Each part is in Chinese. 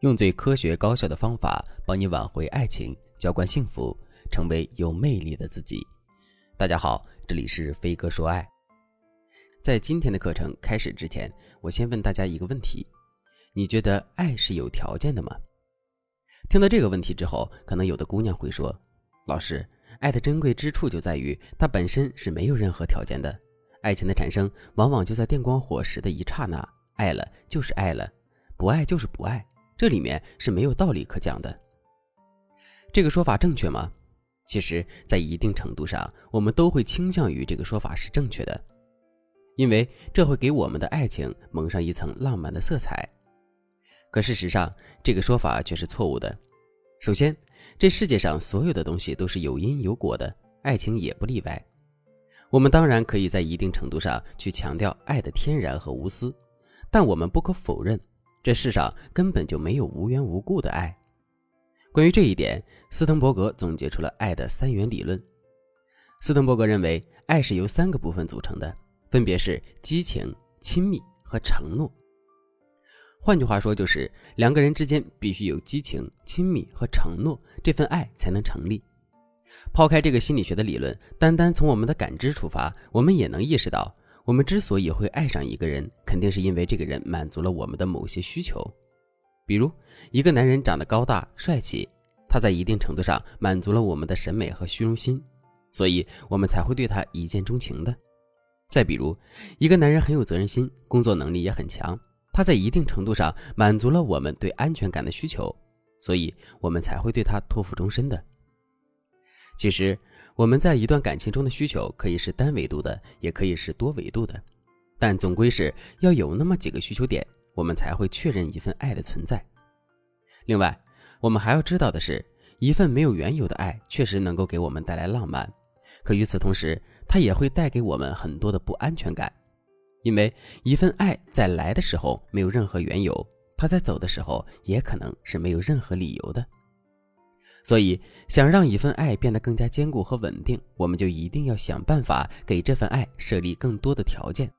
用最科学高效的方法帮你挽回爱情，浇灌幸福，成为有魅力的自己。大家好，这里是飞哥说爱。在今天的课程开始之前，我先问大家一个问题：你觉得爱是有条件的吗？听到这个问题之后，可能有的姑娘会说：“老师，爱的珍贵之处就在于它本身是没有任何条件的，爱情的产生往往就在电光火石的一刹那。”爱了就是爱了，不爱就是不爱，这里面是没有道理可讲的。这个说法正确吗？其实，在一定程度上，我们都会倾向于这个说法是正确的，因为这会给我们的爱情蒙上一层浪漫的色彩。可事实上，这个说法却是错误的。首先，这世界上所有的东西都是有因有果的，爱情也不例外。我们当然可以在一定程度上去强调爱的天然和无私。但我们不可否认，这世上根本就没有无缘无故的爱。关于这一点，斯滕伯格总结出了爱的三元理论。斯滕伯格认为，爱是由三个部分组成的，分别是激情、亲密和承诺。换句话说，就是两个人之间必须有激情、亲密和承诺，这份爱才能成立。抛开这个心理学的理论，单单从我们的感知出发，我们也能意识到。我们之所以会爱上一个人，肯定是因为这个人满足了我们的某些需求。比如，一个男人长得高大帅气，他在一定程度上满足了我们的审美和虚荣心，所以我们才会对他一见钟情的。再比如，一个男人很有责任心，工作能力也很强，他在一定程度上满足了我们对安全感的需求，所以我们才会对他托付终身的。其实。我们在一段感情中的需求可以是单维度的，也可以是多维度的，但总归是要有那么几个需求点，我们才会确认一份爱的存在。另外，我们还要知道的是，一份没有缘由的爱确实能够给我们带来浪漫，可与此同时，它也会带给我们很多的不安全感，因为一份爱在来的时候没有任何缘由，它在走的时候也可能是没有任何理由的。所以，想让一份爱变得更加坚固和稳定，我们就一定要想办法给这份爱设立更多的条件。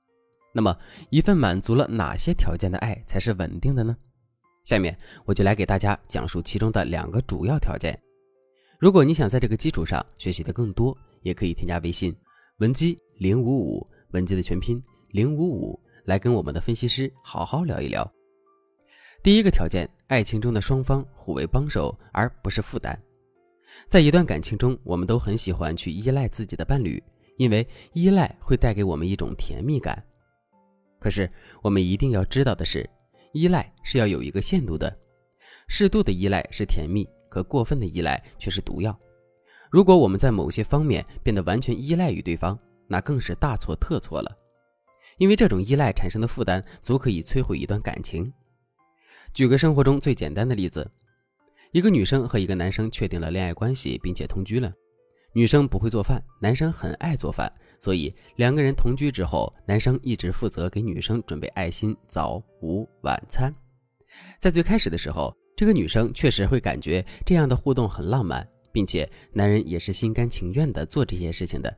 那么，一份满足了哪些条件的爱才是稳定的呢？下面我就来给大家讲述其中的两个主要条件。如果你想在这个基础上学习的更多，也可以添加微信文姬零五五，文姬的全拼零五五，来跟我们的分析师好好聊一聊。第一个条件，爱情中的双方互为帮手，而不是负担。在一段感情中，我们都很喜欢去依赖自己的伴侣，因为依赖会带给我们一种甜蜜感。可是，我们一定要知道的是，依赖是要有一个限度的。适度的依赖是甜蜜，可过分的依赖却是毒药。如果我们在某些方面变得完全依赖于对方，那更是大错特错了。因为这种依赖产生的负担，足可以摧毁一段感情。举个生活中最简单的例子，一个女生和一个男生确定了恋爱关系，并且同居了。女生不会做饭，男生很爱做饭，所以两个人同居之后，男生一直负责给女生准备爱心早午晚餐。在最开始的时候，这个女生确实会感觉这样的互动很浪漫，并且男人也是心甘情愿的做这些事情的。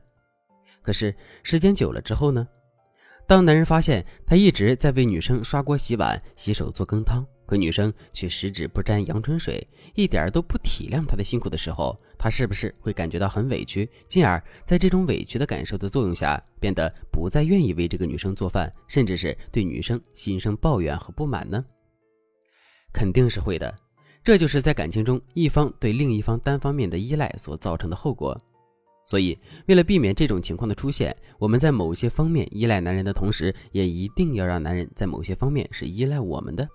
可是时间久了之后呢？当男人发现他一直在为女生刷锅洗碗、洗手做羹汤。可女生却十指不沾阳春水，一点都不体谅他的辛苦的时候，他是不是会感觉到很委屈，进而在这种委屈的感受的作用下，变得不再愿意为这个女生做饭，甚至是对女生心生抱怨和不满呢？肯定是会的，这就是在感情中一方对另一方单方面的依赖所造成的后果。所以，为了避免这种情况的出现，我们在某些方面依赖男人的同时，也一定要让男人在某些方面是依赖我们的。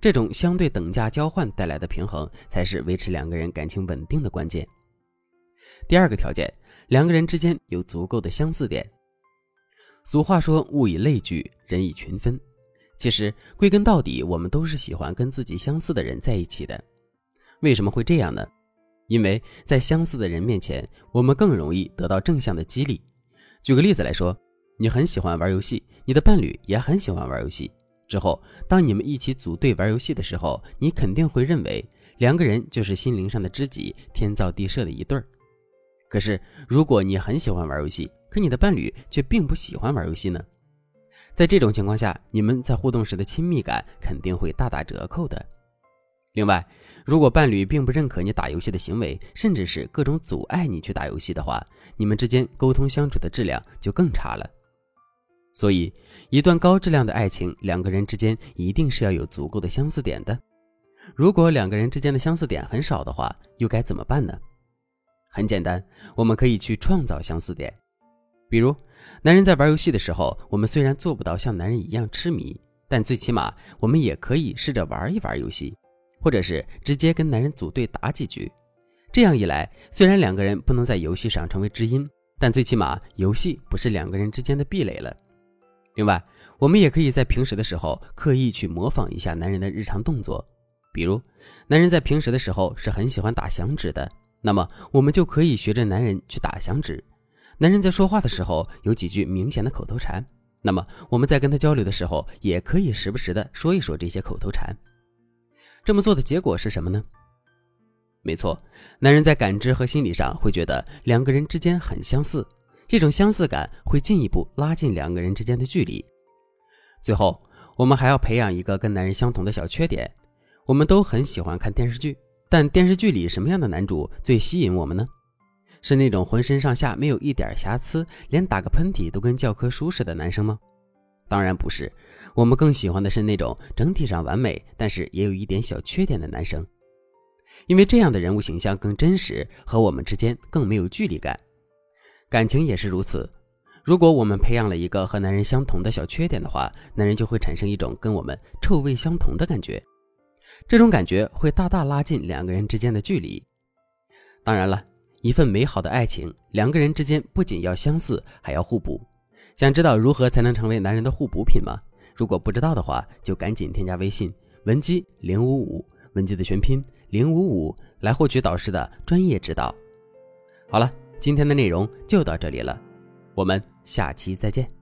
这种相对等价交换带来的平衡，才是维持两个人感情稳定的关键。第二个条件，两个人之间有足够的相似点。俗话说“物以类聚，人以群分”，其实归根到底，我们都是喜欢跟自己相似的人在一起的。为什么会这样呢？因为在相似的人面前，我们更容易得到正向的激励。举个例子来说，你很喜欢玩游戏，你的伴侣也很喜欢玩游戏。之后，当你们一起组队玩游戏的时候，你肯定会认为两个人就是心灵上的知己，天造地设的一对儿。可是，如果你很喜欢玩游戏，可你的伴侣却并不喜欢玩游戏呢？在这种情况下，你们在互动时的亲密感肯定会大打折扣的。另外，如果伴侣并不认可你打游戏的行为，甚至是各种阻碍你去打游戏的话，你们之间沟通相处的质量就更差了。所以，一段高质量的爱情，两个人之间一定是要有足够的相似点的。如果两个人之间的相似点很少的话，又该怎么办呢？很简单，我们可以去创造相似点。比如，男人在玩游戏的时候，我们虽然做不到像男人一样痴迷，但最起码我们也可以试着玩一玩游戏。或者是直接跟男人组队打几局，这样一来，虽然两个人不能在游戏上成为知音，但最起码游戏不是两个人之间的壁垒了。另外，我们也可以在平时的时候刻意去模仿一下男人的日常动作，比如，男人在平时的时候是很喜欢打响指的，那么我们就可以学着男人去打响指。男人在说话的时候有几句明显的口头禅，那么我们在跟他交流的时候也可以时不时的说一说这些口头禅。这么做的结果是什么呢？没错，男人在感知和心理上会觉得两个人之间很相似，这种相似感会进一步拉近两个人之间的距离。最后，我们还要培养一个跟男人相同的小缺点。我们都很喜欢看电视剧，但电视剧里什么样的男主最吸引我们呢？是那种浑身上下没有一点瑕疵，连打个喷嚏都跟教科书似的男生吗？当然不是，我们更喜欢的是那种整体上完美，但是也有一点小缺点的男生，因为这样的人物形象更真实，和我们之间更没有距离感。感情也是如此，如果我们培养了一个和男人相同的小缺点的话，男人就会产生一种跟我们臭味相同的感觉，这种感觉会大大拉近两个人之间的距离。当然了，一份美好的爱情，两个人之间不仅要相似，还要互补。想知道如何才能成为男人的互补品吗？如果不知道的话，就赶紧添加微信文姬零五五，文姬的全拼零五五，来获取导师的专业指导。好了，今天的内容就到这里了，我们下期再见。